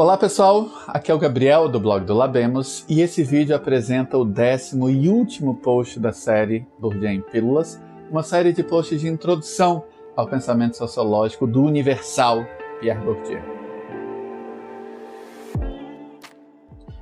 Olá pessoal, aqui é o Gabriel do blog do Labemos e esse vídeo apresenta o décimo e último post da série Bourdieu em Pílulas, uma série de posts de introdução ao pensamento sociológico do universal Pierre Bourdieu.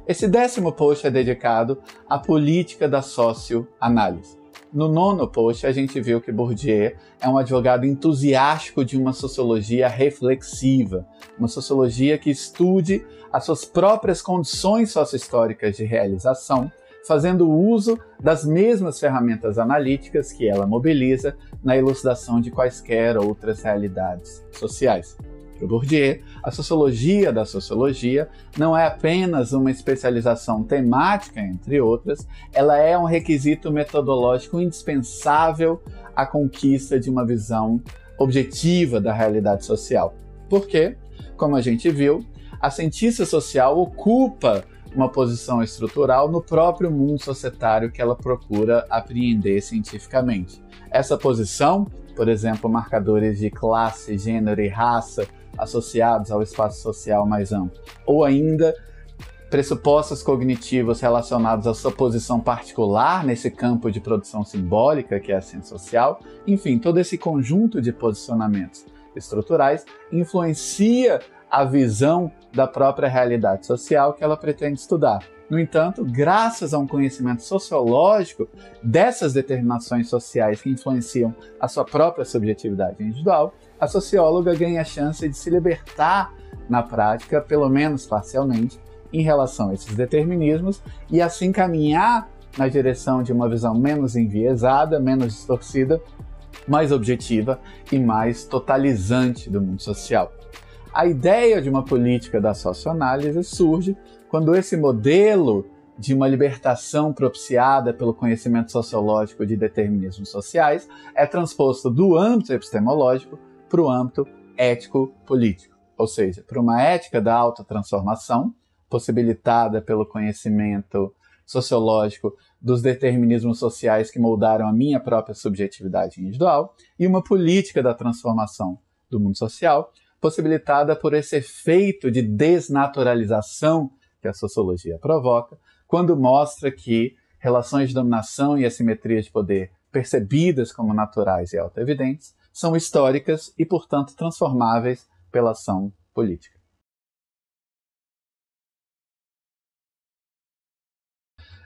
Esse décimo post é dedicado à política da socioanálise. No nono post, a gente viu que Bourdieu é um advogado entusiástico de uma sociologia reflexiva, uma sociologia que estude as suas próprias condições sociohistóricas de realização, fazendo uso das mesmas ferramentas analíticas que ela mobiliza na elucidação de quaisquer outras realidades sociais. Para Bourdieu, a sociologia da sociologia não é apenas uma especialização temática, entre outras, ela é um requisito metodológico indispensável à conquista de uma visão objetiva da realidade social. Porque, como a gente viu, a cientista social ocupa uma posição estrutural no próprio mundo societário que ela procura apreender cientificamente. Essa posição, por exemplo, marcadores de classe, gênero e raça associados ao espaço social mais amplo, ou ainda pressupostos cognitivos relacionados à sua posição particular nesse campo de produção simbólica que é a ciência social, enfim, todo esse conjunto de posicionamentos estruturais influencia a visão da própria realidade social que ela pretende estudar. No entanto, graças a um conhecimento sociológico dessas determinações sociais que influenciam a sua própria subjetividade individual, a socióloga ganha a chance de se libertar na prática, pelo menos parcialmente, em relação a esses determinismos e assim caminhar na direção de uma visão menos enviesada, menos distorcida, mais objetiva e mais totalizante do mundo social. A ideia de uma política da socioanálise surge quando esse modelo de uma libertação propiciada pelo conhecimento sociológico de determinismos sociais é transposto do âmbito epistemológico para o âmbito ético-político, ou seja, para uma ética da autotransformação, possibilitada pelo conhecimento sociológico dos determinismos sociais que moldaram a minha própria subjetividade individual, e uma política da transformação do mundo social, possibilitada por esse efeito de desnaturalização que a sociologia provoca, quando mostra que relações de dominação e assimetria de poder percebidas como naturais e autoevidentes são históricas e, portanto, transformáveis pela ação política.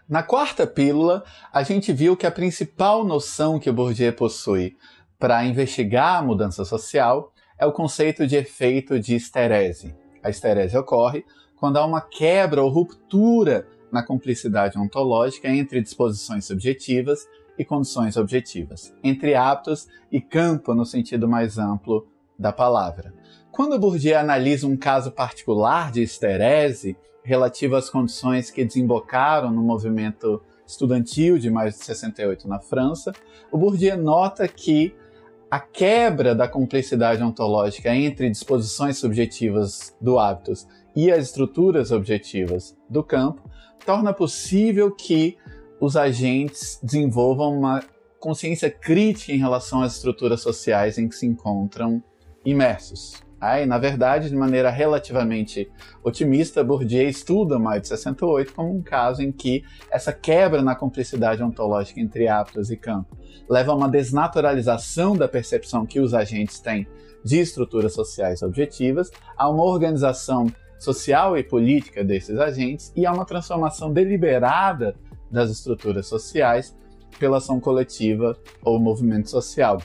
Na quarta pílula, a gente viu que a principal noção que Bourdieu possui para investigar a mudança social é o conceito de efeito de esterese. A esterese ocorre quando há uma quebra ou ruptura na cumplicidade ontológica entre disposições subjetivas e condições objetivas, entre hábitos e campo no sentido mais amplo da palavra. Quando Bourdieu analisa um caso particular de esterese relativo às condições que desembocaram no movimento estudantil de mais de 68 na França, o Bourdieu nota que a quebra da complexidade ontológica entre disposições subjetivas do hábitos e as estruturas objetivas do campo torna possível que os agentes desenvolvam uma consciência crítica em relação às estruturas sociais em que se encontram imersos. Aí, na verdade, de maneira relativamente otimista, Bourdieu estuda Maio de 68 como um caso em que essa quebra na cumplicidade ontológica entre aptos e campo leva a uma desnaturalização da percepção que os agentes têm de estruturas sociais objetivas, a uma organização social e política desses agentes e a uma transformação deliberada das estruturas sociais pela ação coletiva ou movimento social.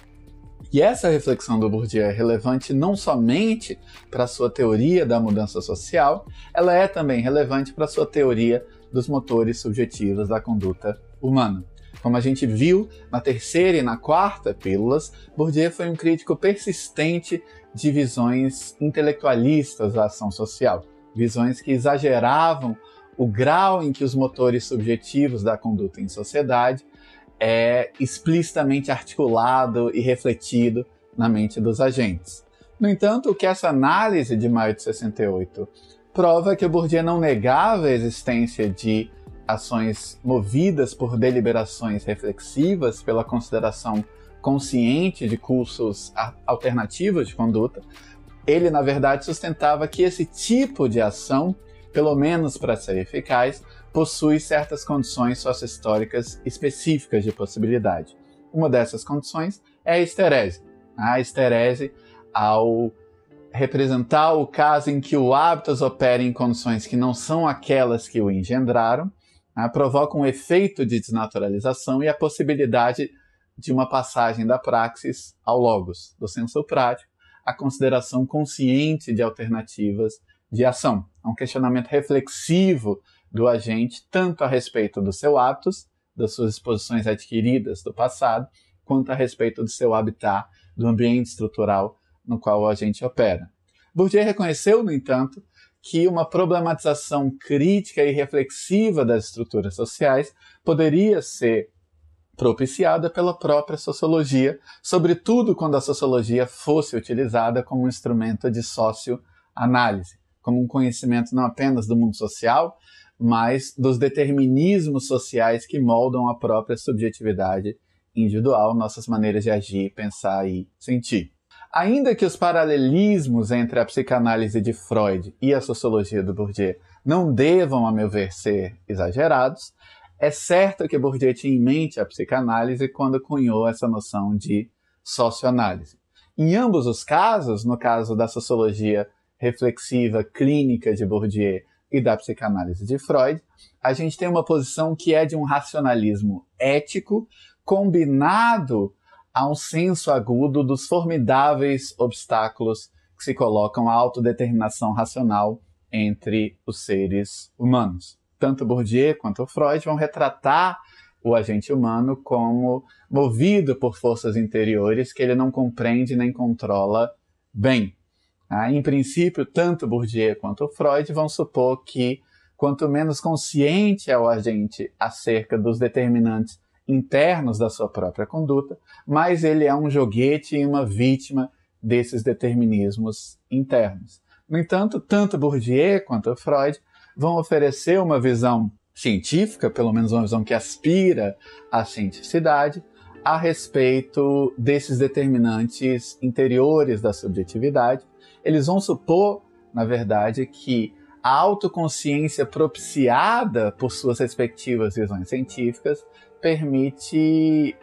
E essa reflexão do Bourdieu é relevante não somente para sua teoria da mudança social, ela é também relevante para sua teoria dos motores subjetivos da conduta humana. Como a gente viu na terceira e na quarta pílulas, Bourdieu foi um crítico persistente de visões intelectualistas da ação social, visões que exageravam o grau em que os motores subjetivos da conduta em sociedade é explicitamente articulado e refletido na mente dos agentes. No entanto, o que essa análise de maio de 68 prova é que Bourdieu não negava a existência de ações movidas por deliberações reflexivas, pela consideração consciente de cursos alternativos de conduta, Ele, na verdade, sustentava que esse tipo de ação, pelo menos para ser eficaz, possui certas condições sociohistóricas específicas de possibilidade. Uma dessas condições é a esterese. A esterese, ao representar o caso em que o hábitos opera em condições que não são aquelas que o engendraram, né, provoca um efeito de desnaturalização e a possibilidade de uma passagem da praxis ao logos, do senso prático, à consideração consciente de alternativas de ação. Um questionamento reflexivo do agente, tanto a respeito dos seus hábitos, das suas exposições adquiridas do passado, quanto a respeito do seu habitat, do ambiente estrutural no qual o agente opera. Bourdieu reconheceu, no entanto, que uma problematização crítica e reflexiva das estruturas sociais poderia ser propiciada pela própria sociologia, sobretudo quando a sociologia fosse utilizada como um instrumento de socioanálise, como um conhecimento não apenas do mundo social, mas dos determinismos sociais que moldam a própria subjetividade individual, nossas maneiras de agir, pensar e sentir. Ainda que os paralelismos entre a psicanálise de Freud e a sociologia do Bourdieu não devam, a meu ver, ser exagerados, é certo que Bourdieu tinha em mente a psicanálise quando cunhou essa noção de socioanálise. Em ambos os casos, no caso da sociologia reflexiva clínica de Bourdieu e da psicanálise de Freud, a gente tem uma posição que é de um racionalismo ético combinado a um senso agudo dos formidáveis obstáculos que se colocam à autodeterminação racional entre os seres humanos. Tanto Bourdieu quanto Freud vão retratar o agente humano como movido por forças interiores que ele não compreende nem controla bem. Ah, em princípio, tanto Bourdieu quanto Freud vão supor que quanto menos consciente é o agente acerca dos determinantes internos da sua própria conduta, mas ele é um joguete e uma vítima desses determinismos internos. No entanto, tanto Bourdieu quanto Freud vão oferecer uma visão científica, pelo menos uma visão que aspira à cientificidade, a respeito desses determinantes interiores da subjetividade. Eles vão supor, na verdade, que a autoconsciência propiciada por suas respectivas visões científicas permite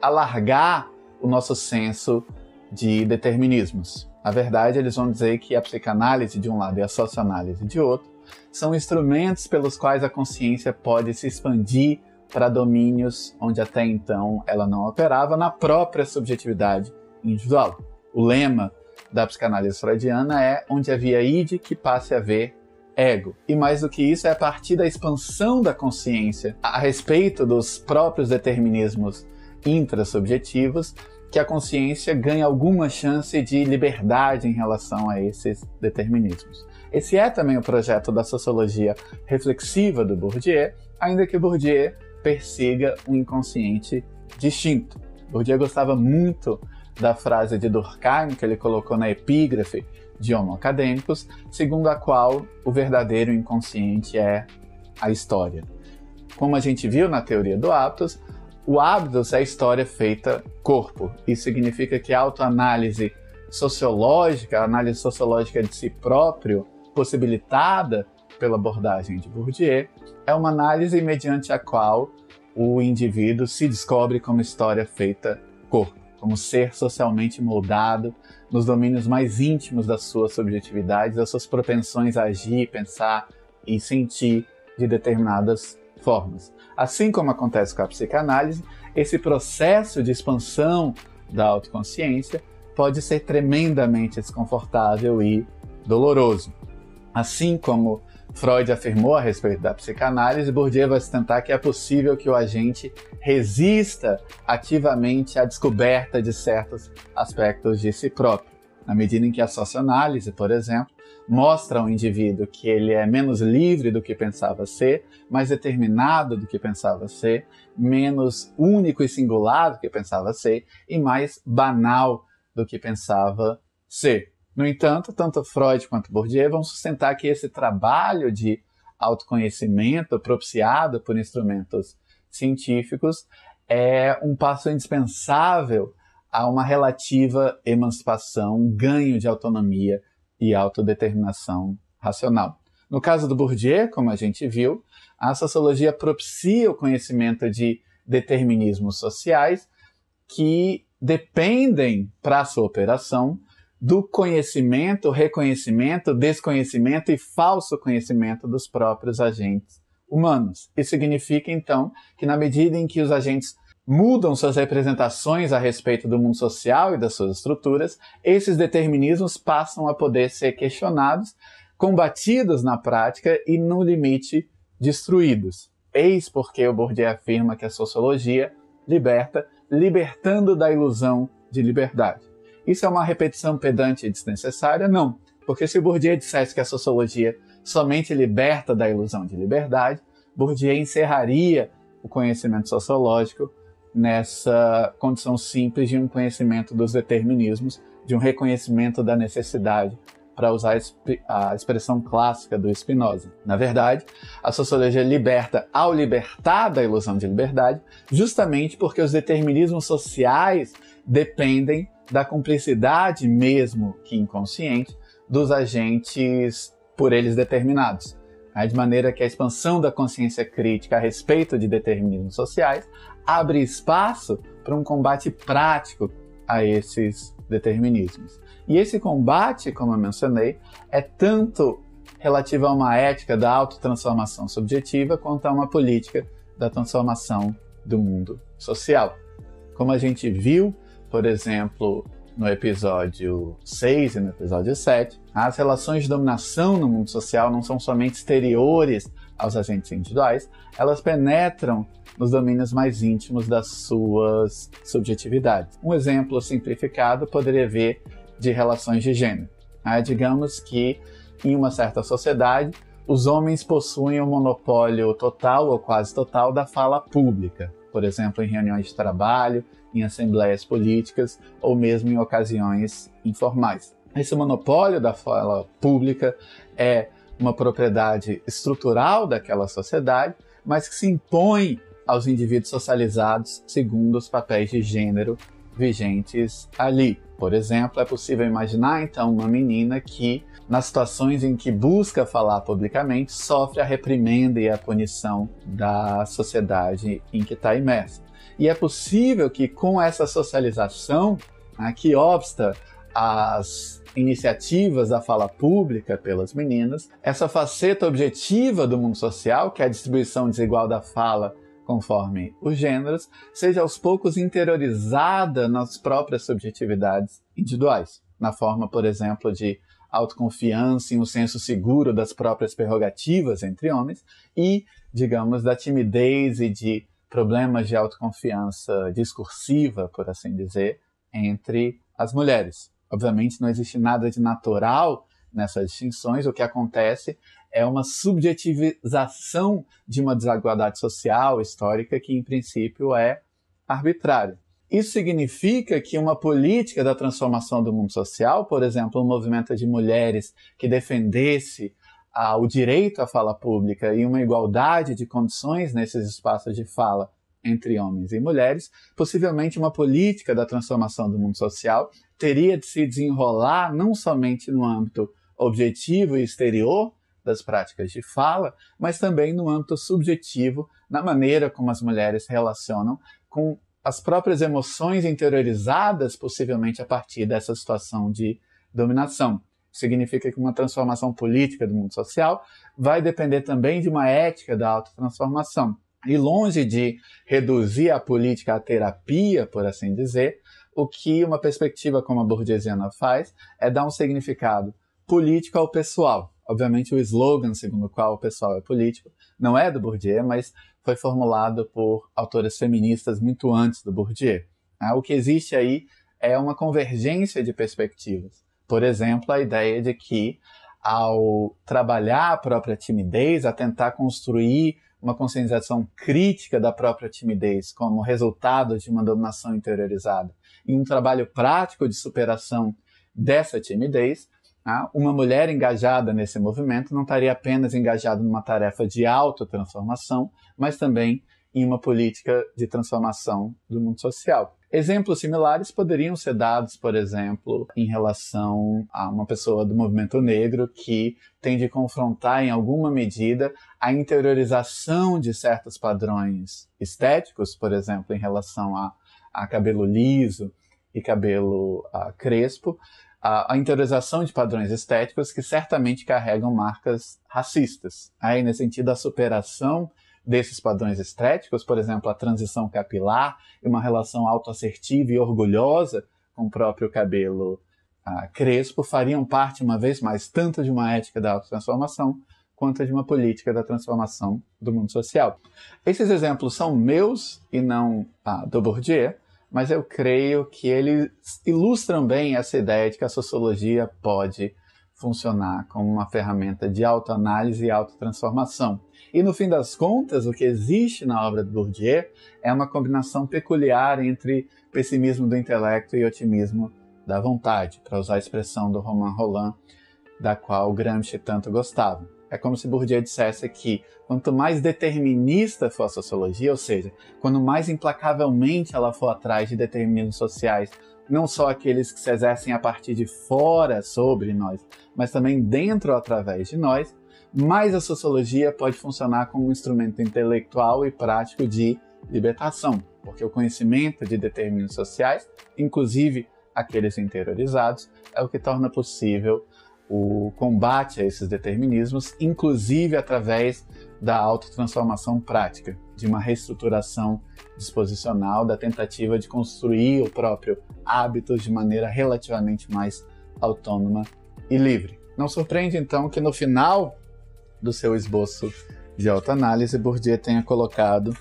alargar o nosso senso de determinismos. Na verdade, eles vão dizer que a psicanálise de um lado e a socioanálise de outro são instrumentos pelos quais a consciência pode se expandir para domínios onde até então ela não operava na própria subjetividade individual. O lema da psicanálise freudiana é onde havia id que passe a haver ego. E mais do que isso, é a partir da expansão da consciência a respeito dos próprios determinismos intrasubjetivos que a consciência ganha alguma chance de liberdade em relação a esses determinismos. Esse é também o projeto da sociologia reflexiva do Bourdieu, ainda que Bourdieu persiga um inconsciente distinto. Bourdieu gostava muito da frase de Durkheim que ele colocou na epígrafe de Homo Acadêmicos, segundo a qual o verdadeiro inconsciente é a história. Como a gente viu na teoria do hábitos, o hábitos é a história feita corpo. Isso significa que a autoanálise sociológica, a análise sociológica de si próprio, possibilitada pela abordagem de Bourdieu, é uma análise mediante a qual o indivíduo se descobre como história feita corpo como ser socialmente moldado nos domínios mais íntimos da sua subjetividade, das suas propensões a agir, pensar e sentir de determinadas formas. Assim como acontece com a psicanálise, esse processo de expansão da autoconsciência pode ser tremendamente desconfortável e doloroso. Assim como Freud afirmou a respeito da psicanálise, Bourdieu vai sustentar que é possível que o agente resista ativamente à descoberta de certos aspectos de si próprio. Na medida em que a socioanálise, por exemplo, mostra ao indivíduo que ele é menos livre do que pensava ser, mais determinado do que pensava ser, menos único e singular do que pensava ser e mais banal do que pensava ser. No entanto, tanto Freud quanto Bourdieu vão sustentar que esse trabalho de autoconhecimento propiciado por instrumentos científicos é um passo indispensável a uma relativa emancipação, ganho de autonomia e autodeterminação racional. No caso do Bourdieu, como a gente viu, a sociologia propicia o conhecimento de determinismos sociais que dependem, para sua operação, do conhecimento, reconhecimento, desconhecimento e falso conhecimento dos próprios agentes humanos. Isso significa, então, que na medida em que os agentes mudam suas representações a respeito do mundo social e das suas estruturas, esses determinismos passam a poder ser questionados, combatidos na prática e, no limite, destruídos. Eis porque o Bourdieu afirma que a sociologia liberta, libertando da ilusão de liberdade. Isso é uma repetição pedante e desnecessária? Não, porque se Bourdieu dissesse que a sociologia somente liberta da ilusão de liberdade, Bourdieu encerraria o conhecimento sociológico nessa condição simples de um conhecimento dos determinismos, de um reconhecimento da necessidade, para usar a expressão clássica do Spinoza. Na verdade, a sociologia liberta ao libertar da ilusão de liberdade, justamente porque os determinismos sociais dependem da cumplicidade, mesmo que inconsciente, dos agentes por eles determinados. Né? De maneira que a expansão da consciência crítica a respeito de determinismos sociais abre espaço para um combate prático a esses determinismos. E esse combate, como eu mencionei, é tanto relativo a uma ética da autotransformação subjetiva quanto a uma política da transformação do mundo social. Como a gente viu, por exemplo, no episódio 6 e no episódio 7, as relações de dominação no mundo social não são somente exteriores aos agentes individuais, elas penetram nos domínios mais íntimos das suas subjetividades. Um exemplo simplificado poderia ver de relações de gênero. Ah, digamos que em uma certa sociedade, os homens possuem o um monopólio total ou quase total da fala pública, por exemplo, em reuniões de trabalho, em assembleias políticas ou mesmo em ocasiões informais. Esse monopólio da fala pública é uma propriedade estrutural daquela sociedade, mas que se impõe aos indivíduos socializados segundo os papéis de gênero vigentes ali. Por exemplo, é possível imaginar então uma menina que, nas situações em que busca falar publicamente, sofre a reprimenda e a punição da sociedade em que está imersa. E é possível que com essa socialização, né, que obsta as iniciativas da fala pública pelas meninas, essa faceta objetiva do mundo social, que é a distribuição desigual da fala conforme os gêneros, seja aos poucos interiorizada nas próprias subjetividades individuais, na forma, por exemplo, de autoconfiança e um senso seguro das próprias prerrogativas entre homens e, digamos, da timidez e de problemas de autoconfiança discursiva, por assim dizer, entre as mulheres. Obviamente, não existe nada de natural nessas distinções, o que acontece é uma subjetivização de uma desigualdade social, histórica, que em princípio é arbitrária. Isso significa que uma política da transformação do mundo social, por exemplo, um movimento de mulheres que defendesse ah, o direito à fala pública e uma igualdade de condições nesses espaços de fala entre homens e mulheres, possivelmente uma política da transformação do mundo social teria de se desenrolar não somente no âmbito objetivo e exterior das práticas de fala, mas também no âmbito subjetivo, na maneira como as mulheres relacionam com as próprias emoções interiorizadas, possivelmente a partir dessa situação de dominação significa que uma transformação política do mundo social vai depender também de uma ética da autotransformação. E longe de reduzir a política à terapia, por assim dizer, o que uma perspectiva como a bourdieusiana faz é dar um significado político ao pessoal. Obviamente, o slogan segundo o qual o pessoal é político não é do Bourdieu, mas foi formulado por autoras feministas muito antes do Bourdieu. Ah, o que existe aí é uma convergência de perspectivas. Por exemplo, a ideia de que ao trabalhar a própria timidez, a tentar construir uma conscientização crítica da própria timidez como resultado de uma dominação interiorizada e um trabalho prático de superação dessa timidez? Uma mulher engajada nesse movimento não estaria apenas engajada numa tarefa de autotransformação, mas também em uma política de transformação do mundo social. Exemplos similares poderiam ser dados, por exemplo, em relação a uma pessoa do movimento negro que tem de confrontar, em alguma medida, a interiorização de certos padrões estéticos, por exemplo, em relação a, a cabelo liso e cabelo uh, crespo, a, a interiorização de padrões estéticos que certamente carregam marcas racistas. Aí, nesse sentido, a superação desses padrões estéticos, por exemplo, a transição capilar e uma relação autoassertiva e orgulhosa com o próprio cabelo ah, crespo, fariam parte, uma vez mais, tanto de uma ética da autotransformação quanto de uma política da transformação do mundo social. Esses exemplos são meus e não ah, do Bourdieu, mas eu creio que eles ilustram bem essa ideia de que a sociologia pode funcionar como uma ferramenta de autoanálise e autotransformação. E no fim das contas, o que existe na obra de Bourdieu é uma combinação peculiar entre pessimismo do intelecto e otimismo da vontade, para usar a expressão do Romain Rolland, da qual Gramsci tanto gostava. É como se Bourdieu dissesse que quanto mais determinista for a sociologia, ou seja, quanto mais implacavelmente ela for atrás de determinismos sociais, não só aqueles que se exercem a partir de fora sobre nós, mas também dentro ou através de nós, mais a sociologia pode funcionar como um instrumento intelectual e prático de libertação, porque o conhecimento de determinismos sociais, inclusive aqueles interiorizados, é o que torna possível o combate a esses determinismos, inclusive através da autotransformação prática, de uma reestruturação disposicional, da tentativa de construir o próprio hábito de maneira relativamente mais autônoma e livre. Não surpreende então que no final do seu esboço de autoanálise, Bourdieu tenha colocado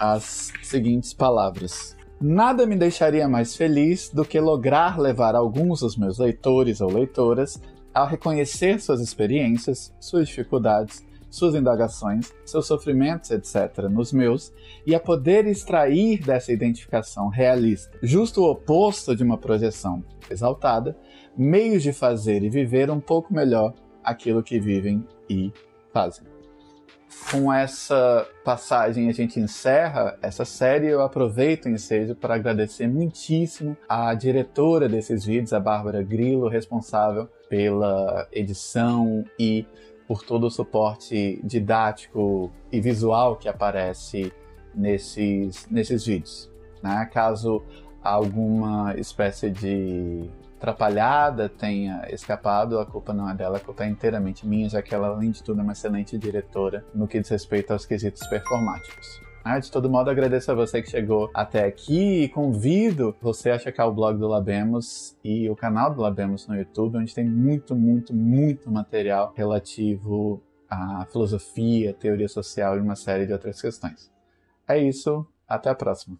as seguintes palavras: Nada me deixaria mais feliz do que lograr levar alguns dos meus leitores ou leitoras ao reconhecer suas experiências, suas dificuldades, suas indagações, seus sofrimentos, etc., nos meus, e a poder extrair dessa identificação realista, justo o oposto de uma projeção exaltada, meios de fazer e viver um pouco melhor aquilo que vivem e fazem. Com essa passagem a gente encerra essa série. Eu aproveito o ensejo para agradecer muitíssimo à diretora desses vídeos, a Bárbara Grillo, responsável pela edição e por todo o suporte didático e visual que aparece nesses, nesses vídeos. Né? Caso alguma espécie de atrapalhada tenha escapado, a culpa não é dela, a culpa é inteiramente minha, já que ela, além de tudo, é uma excelente diretora no que diz respeito aos quesitos performáticos. Ah, de todo modo, agradeço a você que chegou até aqui e convido você a checar o blog do Labemos e o canal do Labemos no YouTube, onde tem muito, muito, muito material relativo à filosofia, teoria social e uma série de outras questões. É isso, até a próxima.